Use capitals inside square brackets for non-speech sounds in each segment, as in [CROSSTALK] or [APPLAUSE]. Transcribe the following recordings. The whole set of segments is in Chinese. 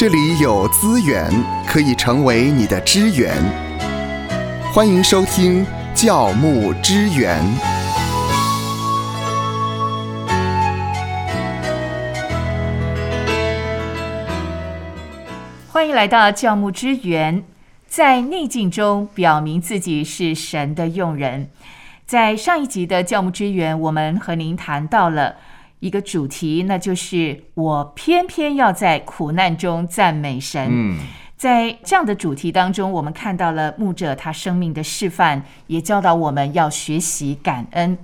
这里有资源可以成为你的支援。欢迎收听教牧支援。欢迎来到教牧支援，在逆境中表明自己是神的用人。在上一集的教牧支援，我们和您谈到了一个主题，那就是我偏偏要在苦难中赞美神。嗯，在这样的主题当中，我们看到了牧者他生命的示范，也教导我们要学习感恩。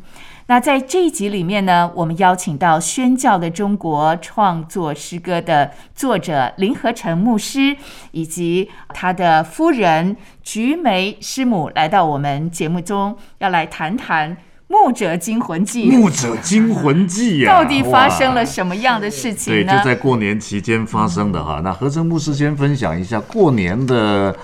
那在这一集里面呢，我们邀请到宣教的中国创作诗歌的作者林和成牧师，以及他的夫人菊梅师母来到我们节目中，要来谈谈《牧者惊魂记》《牧者惊魂记》呀，到底发生了什么样的事情对，就在过年期间发生的哈。那何成牧师先分享一下过年的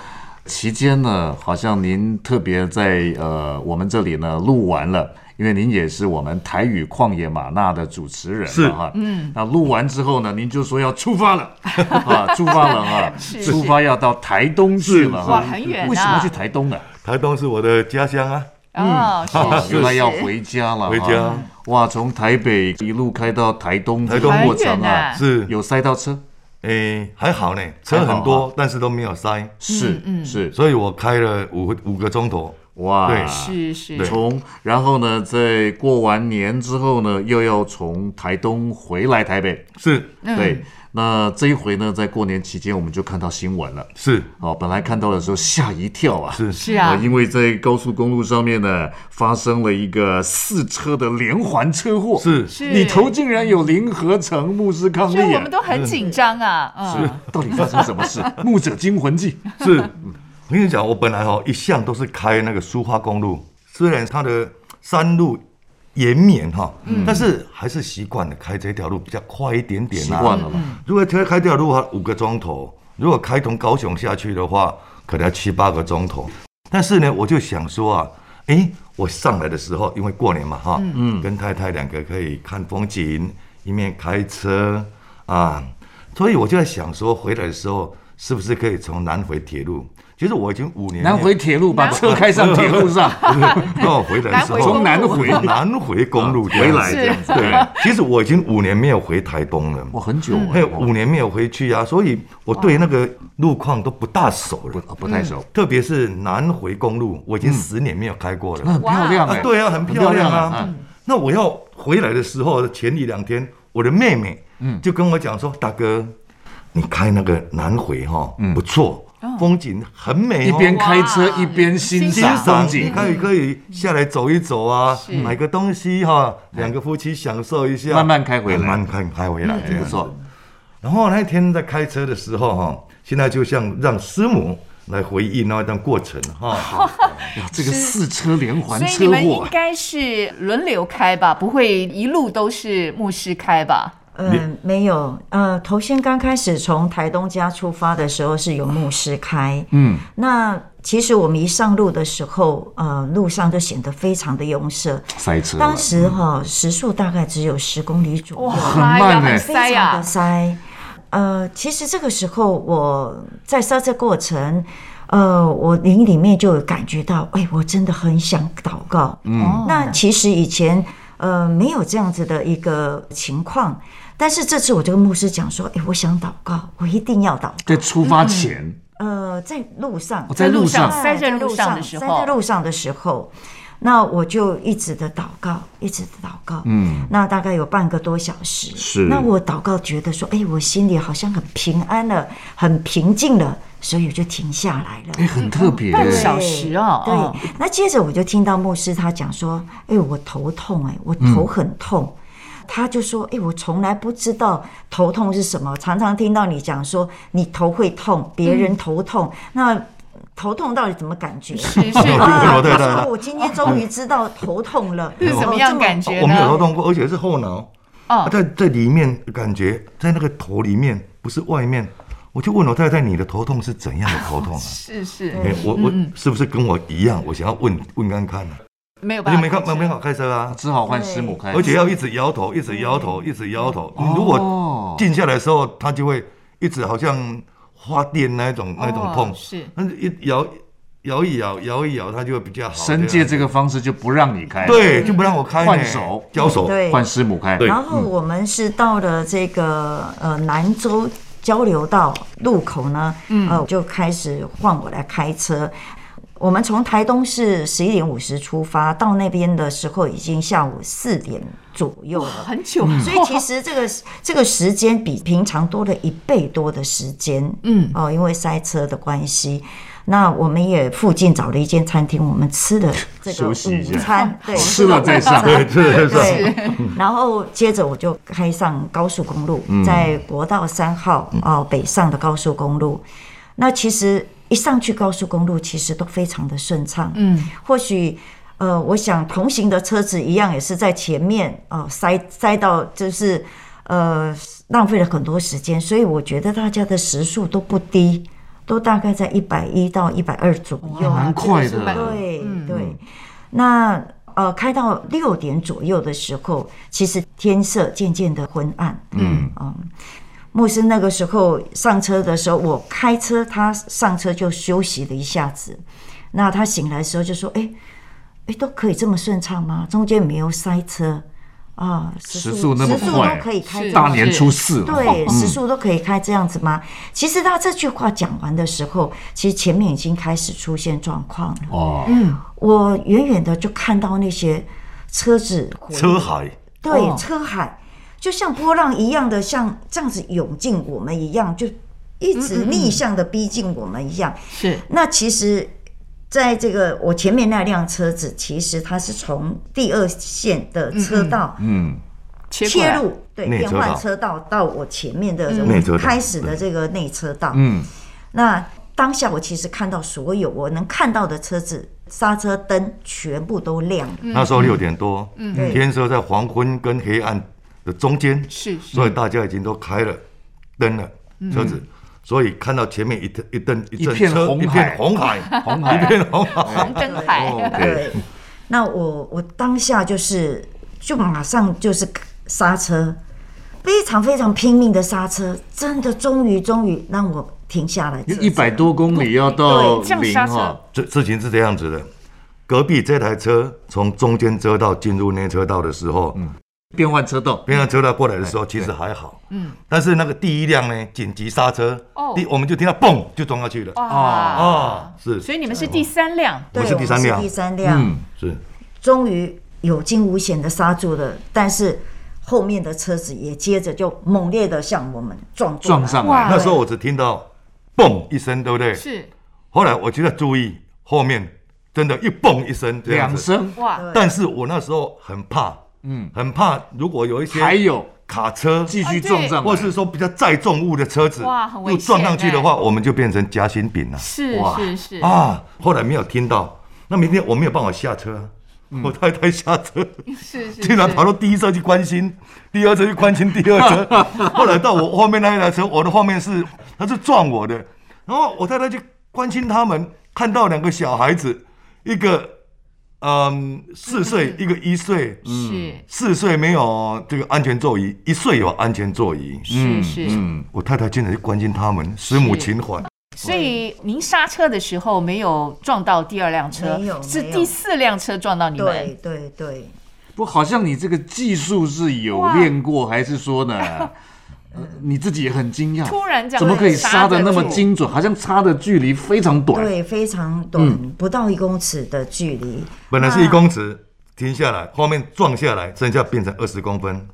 期间呢，好像您特别在呃我们这里呢录完了。因为您也是我们台语旷野玛纳的主持人是。哈，嗯，那录完之后呢，您就说要出发了，[LAUGHS] 啊，出发了啊，出发要到台东去了哈，哇很远啊。为什么要去台东呢？台东是我的家乡啊，原来要回家了，回家。哇，从台北一路开到台东，台东。这个过程啊啊，是。有塞到车，诶，还好呢，车很多啊，但是都没有塞，是是，所以我开了五五个钟头。哇，对。是是。从然后呢，在过完年之后呢，又要从台东回来台北，是。嗯。对，那这一回呢，在过年期间我们就看到新闻了。是。哦，本来看到的时候吓一跳啊，是。是啊。呃，因为在高速公路上面呢，发生了一个四车的连环车祸，是。是。里头竟然有林合成牧师抗力啊。所以我们！都很紧张啊，嗯，到底发生什么事？[LAUGHS] 牧者惊魂记，是，我跟你讲，我本来哦一向都是开那个苏花公路，虽然它的山路延绵哈，但是还是习惯了开这条路比较快一点点啊。习惯了嘛。如果开开这条路的话，五个钟头；如果开从高雄下去的话，可能要七八个钟头。但是呢，我就想说啊，诶，我上来的时候，因为过年嘛哈，嗯，跟太太两个可以看风景，一面开车啊，所以我就在想说，回来的时候是不是可以从南回铁路？其实我已经五年南回铁路把车开上铁路上，那我回来的时候，从南回南回公路回来这样子。对，其实我已经五年没有回台东了。我，很久还有哎，五年没有回去啊，所以我对那个路况都不大熟不了，不太熟，特别是南回公路，我已经十年没有开过了。那很漂亮哎，啊对啊，很漂亮啊。嗯那我要回来的时候，前一两天，我的妹妹嗯就跟我讲说：“大哥，你开那个南回哈，不错，风景很美哦。”嗯一边开车一边欣欣赏赏风景，可以可以下来走一走啊，买个东西哈，两个夫妻享受一下，慢慢开回来慢慢开开回来这样子。不错。然后那一天在开车的时候哈，现在就像让师母来回忆那一段过程哈。[LAUGHS] 哇，这个四车连环所以你们应该是轮流开吧，不会一路都是牧师开吧？嗯，没有。呃，头先刚开始从台东家出发的时候是有牧师开，嗯，那其实我们一上路的时候，呃，路上就显得非常的拥塞。塞车了当时哈、时速大概只有十公里左右，很慢呀哎很塞呀非常的，塞。呃，其实这个时候我在塞车过程，呃，我灵里面就有感觉到，哎，我真的很想祷告。嗯那其实以前呃没有这样子的一个情况，但是这次我就跟牧师讲说，哎，我想祷告，我一定要祷告。在出发前，呃，在路上，在路上。塞在路上的时候。塞在路上的时候，那我就一直的祷告，一直的祷告，嗯，那大概有半个多小时。是。那我祷告觉得说，哎，我心里好像很平安了，很平静了，所以我就停下来了。哎，很特别。半哎，小时哦哦对，那接着我就听到牧师他讲说：“哎，我头痛，哎，我头很痛。他就说：“哎，我从来不知道头痛是什么，常常听到你讲说你头会痛，别人头痛，那头痛到底怎么感觉？”是 [LAUGHS] 是啊，[LAUGHS] 他对对对说：“我今天终于知道头痛了，[LAUGHS] 是什么样感觉我没有头？痛过，而且是后脑，哦，在在里面感觉在那个头里面，不是外面。我就问我太太，你的头痛是怎样的头痛啊？是是，哎，我我是不是跟我一样？我想要问问看看呢。没有办法没看开车没没好开车啊，只好换师母开，而且要一直摇头，一直摇头，一直摇头。你如果哦静下来的时候，他就会一直好像发电那一种那一种痛，哦是。但是一摇摇一摇摇一摇，它就会比较好。神界这个方式就不让你开，，对，就不让我开换手。交手，对。换师母开，对。然后我们是到了这个呃南州交流道路口呢，呃就开始换我来开车。我们从台东是十一点五十出发，到那边的时候已经下午四点左右了。很久，所以其实这个这个时间比平常多了一倍多的时间，嗯哦，因为塞车的关系。那我们也附近找了一间餐厅，我们吃了这个午餐，[LAUGHS] 对，吃了再上，对，是是。对，然后接着我就开上高速公路，在国道三号哦北上的高速公路。那其实一上去高速公路，其实都非常的顺畅。嗯，或许呃，我想同行的车子一样也是在前面哦塞塞到就是呃浪费了很多时间，所以我觉得大家的时速都不低，都大概在一百一到一百二左右。蛮快的，对对，那呃，开到六点左右的时候，其实天色渐渐的昏暗。嗯嗯，牧师那个时候上车的时候，我开车，他上车就休息了一下子。那他醒来的时候就说：“哎、哎，都可以这么顺畅吗？中间没有塞车。啊，时速那么时速快都可以开大年初四了，对，嗯。时速都可以开这样子吗？其实他这句话讲完的时候，其实前面已经开始出现状况了。哦，嗯。我远远的就看到那些车子回车海，对哦。车海，就像波浪一样的，像这样子涌进我们一样，就一直逆向的逼近我们一样。是。那其实，在这个我前面那辆车子，其实它是从第二线的车道嗯，切切入，对，变内车道换车道到我前面的开始的这个内车道。嗯，那当下我其实看到所有我能看到的车子刹车灯全部都亮了。那时候六点多，嗯。天色在黄昏跟黑暗的中间，是是。所以大家已经都开了灯了，车子。所以看到前面一灯一灯一阵车，一红海。片红海，[LAUGHS] 红海。[LAUGHS] 一片红海。红灯海，哦 [LAUGHS] 对，那我我当下就是就马上就是刹车，非常非常拼命的刹车，真的终于终于让我停下来。一百多公里要到对这样零刹车。哈，这事情是这样子的，隔壁这台车从中间车道进入内车道的时候，变换车道，变换车道过来的时候，其实还好，嗯，但是那个第一辆呢，紧急刹车，哦。第我们就听到嘣就撞下去了，啊啊，是。所以你们是第三辆，对，我是第三辆。第三辆，嗯，是，终于有惊无险的刹住了，但是后面的车子也接着就猛烈的向我们撞撞上来，那时候我只听到嘣一声，对不对？是。后来我就在注意后面，真的，一嘣一声两声，哇，但是我那时候很怕，嗯，很怕如果有一些还有。卡车继续撞上来，或是说比较载重物的车子，哇很危又撞上去的话，我们就变成夹心饼了。是哇。是是，啊！后来没有听到，那明天我没有办法下车啊，我太太下车，[LAUGHS] 是是，竟然跑到第一车去关心，第二车去关心第二车，[LAUGHS] 后来到我后面那一台车，我的后面是他是撞我的，然后我太太去关心他们，看到两个小孩子，一个嗯四岁，[LAUGHS] 一个一岁，是四岁没有这个安全座椅，一岁有安全座椅。是是，嗯，我太太经常去关心他们，师母情怀。所以您刹车的时候没有撞到第二辆车，没有是第四辆车撞到你对们，对对，不，好像你这个技术是有练过，还是说呢？[LAUGHS] 呃你自己也很惊讶，突然怎么可以刹的那么精准？好像差的距离非常短。对，非常短，不到一公尺的距离。本来是一公尺，停下来，后面撞下来，剩下变成二十公分。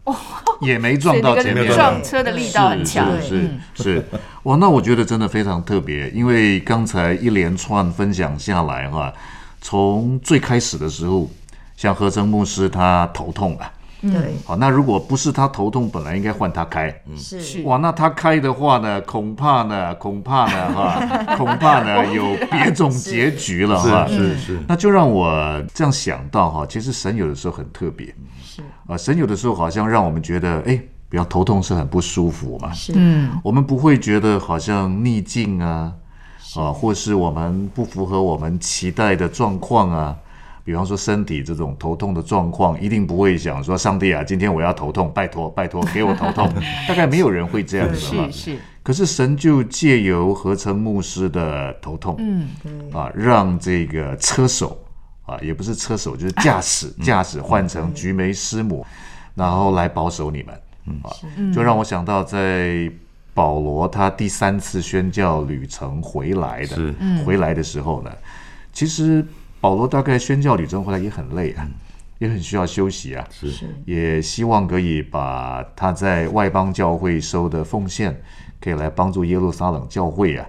也没撞到前面撞车的力道很强，是是是是，哇，那我觉得真的非常特别，因为刚才一连串分享下来哈，从最开始的时候，像何成牧师他头痛啊，对，好，那如果不是他头痛，本来应该换他开，是。是。哇，那他开的话呢，恐怕呢，恐怕呢，[LAUGHS] 哈，恐怕呢 [LAUGHS] 有别种结局了哈。是是，那就让我这样想到哈，其实神有的时候很特别，是。啊，神有的时候好像让我们觉得，哎，比较头痛是很不舒服嘛，是，嗯，我们不会觉得好像逆境啊，啊，或是我们不符合我们期待的状况啊。比方说身体这种头痛的状况，一定不会想说上帝啊，今天我要头痛，拜托拜托给我头痛，[LAUGHS] 大概没有人会这样子哈。是是，可是神就借由合成牧师的头痛，嗯，啊，让这个车手啊，也不是车手，就是驾驶，驾驶换成菊梅师母，然后来保守你们，啊，就让我想到在保罗他第三次宣教旅程回来的是，回来的时候呢，其实保罗大概宣教旅程回来也很累啊，也很需要休息啊，是。也希望可以把他在外邦教会收的奉献，可以来帮助耶路撒冷教会啊。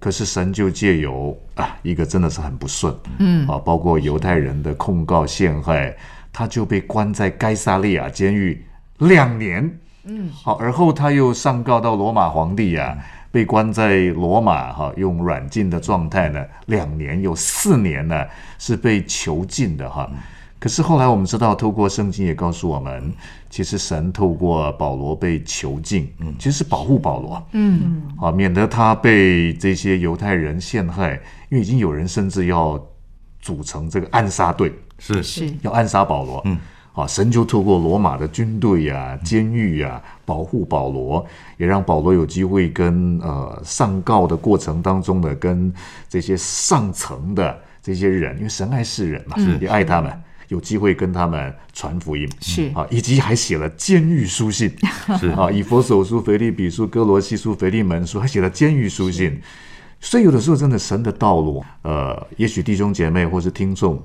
可是神就借由啊一个真的是很不顺，嗯。啊，包括犹太人的控告陷害，他就被关在该萨利亚监狱两年，嗯，好，而后他又上告到罗马皇帝啊，被关在罗马哈、用软禁的状态呢，两年有四年呢是被囚禁的哈、可是后来我们知道，透过圣经也告诉我们，其实神透过保罗被囚禁，嗯，其实是保护保罗，嗯，啊，免得他被这些犹太人陷害，因为已经有人甚至要组成这个暗杀队，是。是。要暗杀保罗，嗯，啊，神就透过罗马的军队呀、监狱呀，保护保罗，也让保罗有机会跟呃上告的过程当中的，跟这些上层的这些人，因为神爱世人嘛，也爱他们。有机会跟他们传福音，是啊，以及还写了监狱书信，[LAUGHS] 是啊，以佛手书、腓立比书、哥罗西书、腓利门书，还写了监狱书信。所以有的时候真的神的道路，呃，也许弟兄姐妹或是听众，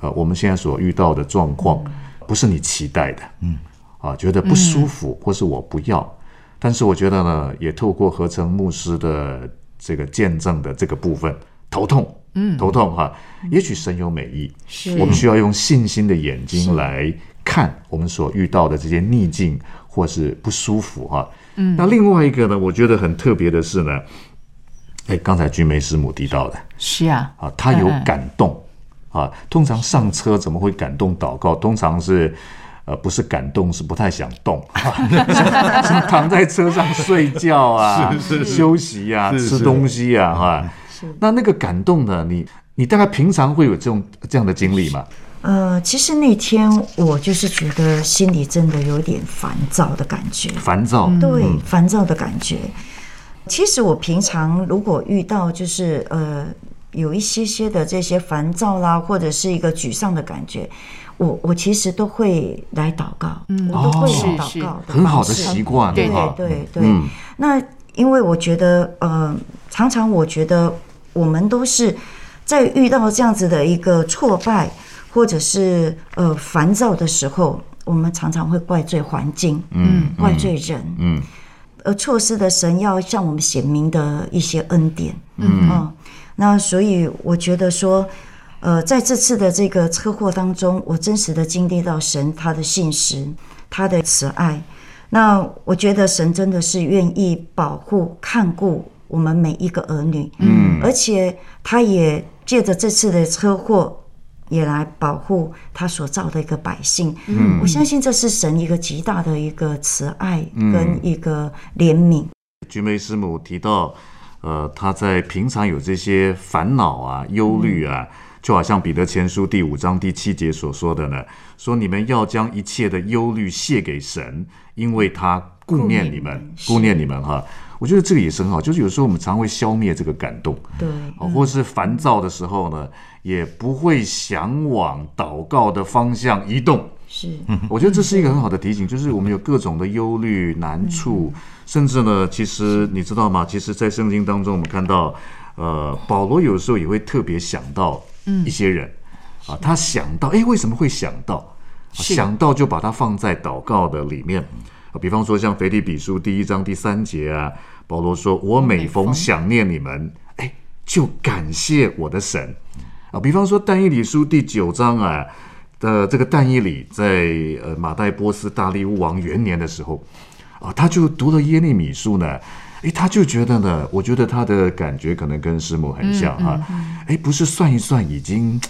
呃，我们现在所遇到的状况，不是你期待的，嗯，啊，觉得不舒服，或是我不要。但是我觉得呢，也透过合成牧师的这个见证的这个部分，头痛，嗯，头痛哈，也许神有美意，是。我们需要用信心的眼睛来看我们所遇到的这些逆境或是不舒服哈。嗯，那另外一个呢，我觉得很特别的是呢，哎，刚才君梅师母提到的是啊，啊，他有嗯。感动啊。通常上车怎么会感动祷告？通常是。呃，不是感动，是不太想动，[LAUGHS] 像躺在车上睡觉啊，休息啊，吃东西啊，哈。那那个感动呢？你你大概平常会有这种这样的经历吗？呃，其实那天我就是觉得心里真的有点烦躁的感觉，烦躁，对，烦躁的感觉。其实我平常如果遇到就是呃有一些些的这些烦躁啦，或者是一个沮丧的感觉，我我其实都会来祷告，我都会祷告的很好的习惯对对对对。嗯那因为我觉得，呃，常常我觉得我们都是在遇到这样子的一个挫败或者是呃烦躁的时候，我们常常会怪罪环境，嗯，怪罪人，嗯，而错失的神要向我们显明的一些恩典，嗯那所以我觉得说。呃，在这次的这个车祸当中，我真实的经历到神他的信实，他的慈爱。那我觉得神真的是愿意保护、看顾我们每一个儿女，嗯，而且他也借着这次的车祸，也来保护他所造的一个百姓。嗯，我相信这是神一个极大的一个慈爱跟一个怜悯。菊梅师母提到，呃，他在平常有这些烦恼啊、忧虑啊，就好像彼得前书第五章第七节所说的呢，说你们要将一切的忧虑卸给神，因为他顾念你们，顾顾念你们哈。我觉得这个也是很好，就是有时候我们常会消灭这个感动，对，啊，或是烦躁的时候呢，也不会想往祷告的方向移动。是，我觉得这是一个很好的提醒，就是我们有各种的忧虑、难处，甚至呢，其实你知道吗？其实，在圣经当中，我们看到，呃，保罗有时候也会特别想到一些人，啊，他想到，哎，为什么会想到？想到就把它放在祷告的里面。啊，比方说像腓立比书第一章第三节啊，保罗说：“我每逢想念你们，哎，就感谢我的神。”啊，比方说但以理书第九章啊，的这个但以理在呃马代波斯大利乌王元年的时候，啊，他就读了耶利米书呢，诶，他就觉得呢，我觉得他的感觉可能跟师母很像哈，诶，不是算一算已经。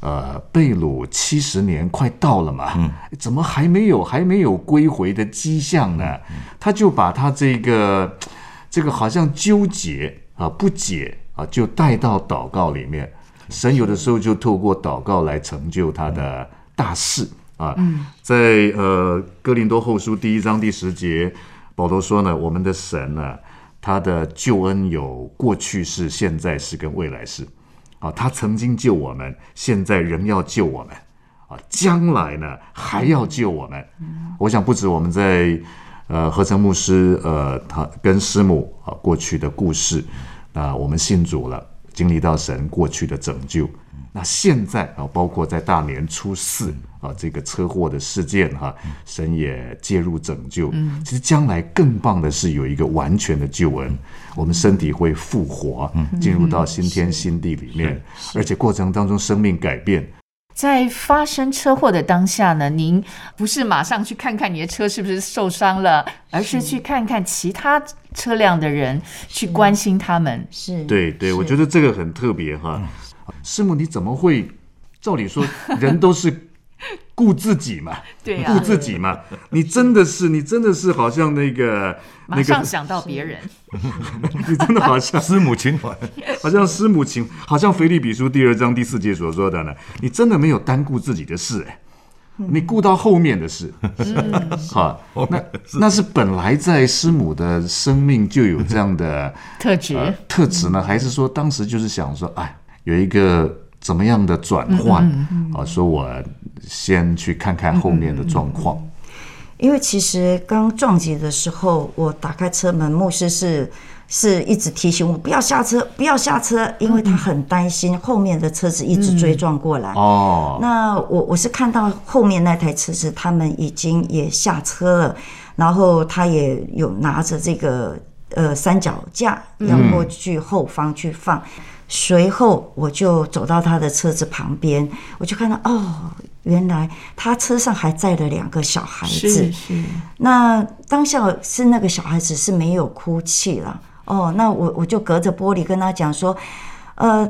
呃，被掳七十年快到了嘛，怎么还没有还没有归回的迹象呢？他就把他这个这个好像纠结啊、不解啊，就带到祷告里面。神有的时候就透过祷告来成就他的大事啊。在呃哥林多后书第一章第十节，保罗说呢，我们的神呢、他的救恩有过去式、现在式跟未来式。啊，他曾经救我们，现在仍要救我们，啊，将来呢还要救我们。我想不止我们在呃合成牧师呃他跟师母啊过去的故事，啊我们信主了，经历到神过去的拯救。那现在啊，包括在大年初四啊这个车祸的事件哈，神也介入拯救。其实将来更棒的是有一个完全的救恩，我们身体会复活，进入到新天新地里面，而且过程当中生命改变。在发生车祸的当下呢，您不是马上去看看你的车是不是受伤了，而是去看看其他车辆的人，去关心他们。是，对对，我觉得这个很特别哈。师母，你怎么会？照理说，[LAUGHS] 人都是顾自己嘛，对啊顾自己嘛。你真的是，你真的是好像那个那个，马上想到别人，[LAUGHS] 你真的好像 [LAUGHS] 师母情怀，好像师母情，好像腓立比书第二章第四节所说的呢，你真的没有单顾自己的事哎。你顾到后面的事，哈，那那是本来在师母的生命就有这样的特质。呃特质呢，还是说当时就是想说，哎，有一个怎么样的转换啊？说我先去看看后面的状况。因为其实刚撞击的时候，我打开车门，牧师是是一直提醒我不要下车，不要下车，因为他很担心后面的车子一直追撞过来。哦，那我我是看到后面那台车子，他们已经也下车了，然后他也有拿着这个呃三脚架要过去后方去放。随后我就走到他的车子旁边，我就看到哦，原来他车上还载了两个小孩子。是是，那当下是那个小孩子是没有哭泣了哦，那我我就隔着玻璃跟他讲说，呃，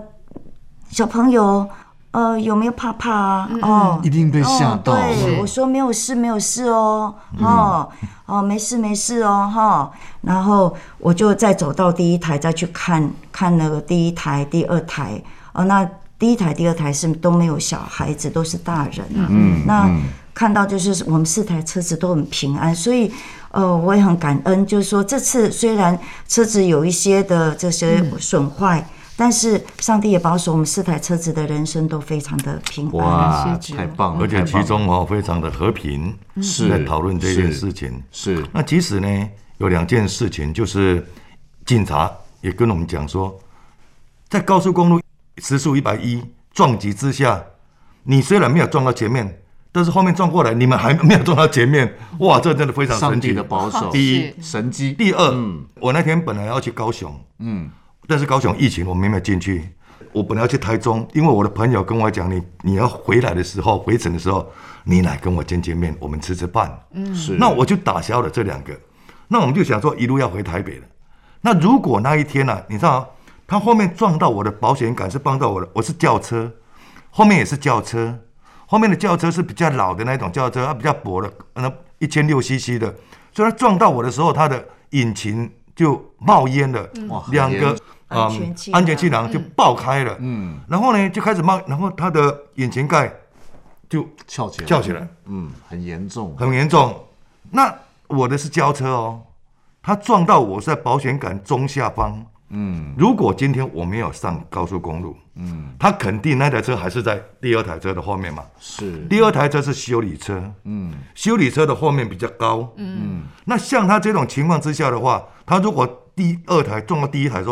小朋友，呃，有没有怕怕啊？哦，一定被吓到哦对，我说没有事，没有事哦，哦哦，没事没事哦，哈。然后我就再走到第一台，再去看看那个第一台、第二台。哦，那第一台、第二台是都没有小孩子，都是大人啊。嗯那嗯看到就是我们四台车子都很平安，所以呃我也很感恩，就是说这次虽然车子有一些的这些损坏，但是上帝也保守我们四台车子的人生都非常的平安。哇，谢谢太棒了！而且其中哦非常的和平，是在讨论这件事情。是那其实呢，有两件事情，就是警察也跟我们讲说，在高速公路时速一百一撞击之下，你虽然没有撞到前面，但是后面撞过来，你们还没有撞到前面，[LAUGHS] 哇，这真的非常神奇的。保守，第一神机，第二，嗯我那天本来要去高雄，嗯，但是高雄疫情我没有进去。我本来要去台中，因为我的朋友跟我讲，你你要回来的时候，回程的时候，你来跟我见见面，我们吃吃饭。嗯是那我就打消了这两个。那我们就想说，一路要回台北了。那如果那一天呢、你知道，他后面撞到我的保险杆是帮到我的，我是轿车，后面也是轿车，后面的轿车是比较老的那种轿车，它比较薄的，那一千六 CC 的，所以它撞到我的时候，它的引擎就冒烟了，哇很两个安全气囊安全气囊就爆开了，嗯，然后呢就开始冒，然后他的引擎盖就翘起来，翘起来，嗯，很严重，很严重。那我的是轿车哦，他撞到我是在保险杆中下方。嗯。如果今天我没有上高速公路，嗯，他肯定那台车还是在第二台车的后面嘛。是，第二台车是修理车，嗯。修理车的后面比较高。嗯。那像他这种情况之下的话，他如果第二台撞到第一台的时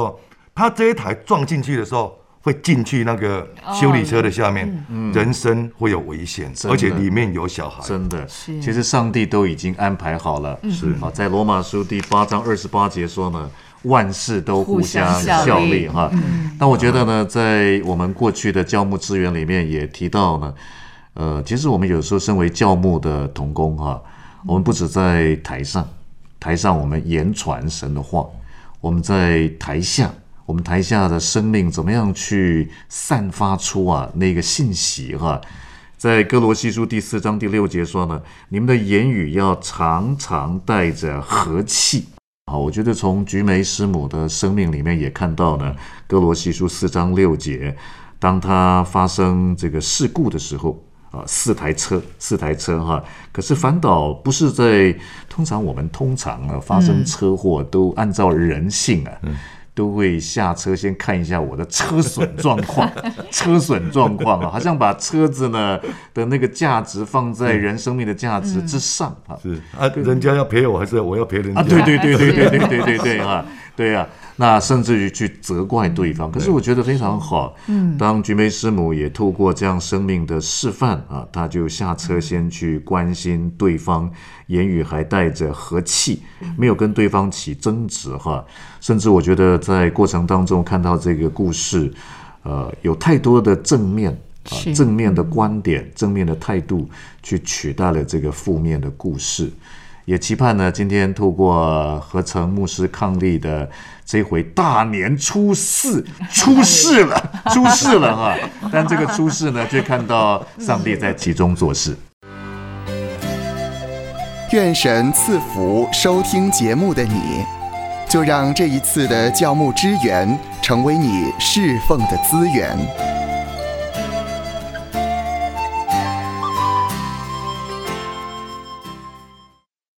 候，他这一台撞进去的时候，会进去那个修理车的下面，人身会有危险，而且里面有小孩。真的，是其实上帝都已经安排好了。是好，在罗马书第八章二十八节说呢，万事都互相效力哈。那我觉得呢，在我们过去的教牧资源里面也提到呢，呃，其实我们有时候身为教牧的童工哈，我们不止在台上，台上我们言传神的话，我们在台下。我们台下的生命怎么样去散发出啊那个信息哈、在哥罗西书第四章第六节说呢，你们的言语要常常带着和气。好，我觉得从菊梅师母的生命里面也看到呢，哥罗西书四章六节，当他发生这个事故的时候，啊，四台车，四台车哈。可是反倒不是在通常我们通常啊发生车祸都按照人性啊。都会下车先看一下我的车损状况，[LAUGHS] 车损状况啊，好像把车子呢的那个价值放在人生命的价值之上啊。是啊，人家要赔我还是我要赔人家？啊，对对对对对对对对对啊，对啊。那甚至于去责怪对方，可是我觉得非常好。嗯，当菊梅师母也透过这样生命的示范啊，他就下车先去关心对方，言语还带着和气，没有跟对方起争执哈。甚至我觉得在过程当中看到这个故事，呃，有太多的正面啊，正面的观点、正面的态度，去取代了这个负面的故事。也期盼呢，今天透过合成牧师伉俪的这回大年初四 [LAUGHS] 出事了，出事了哈！但这个出事呢，却看到上帝在其中做事。愿神赐福收听节目的你，就让这一次的教牧支援成为你侍奉的资源。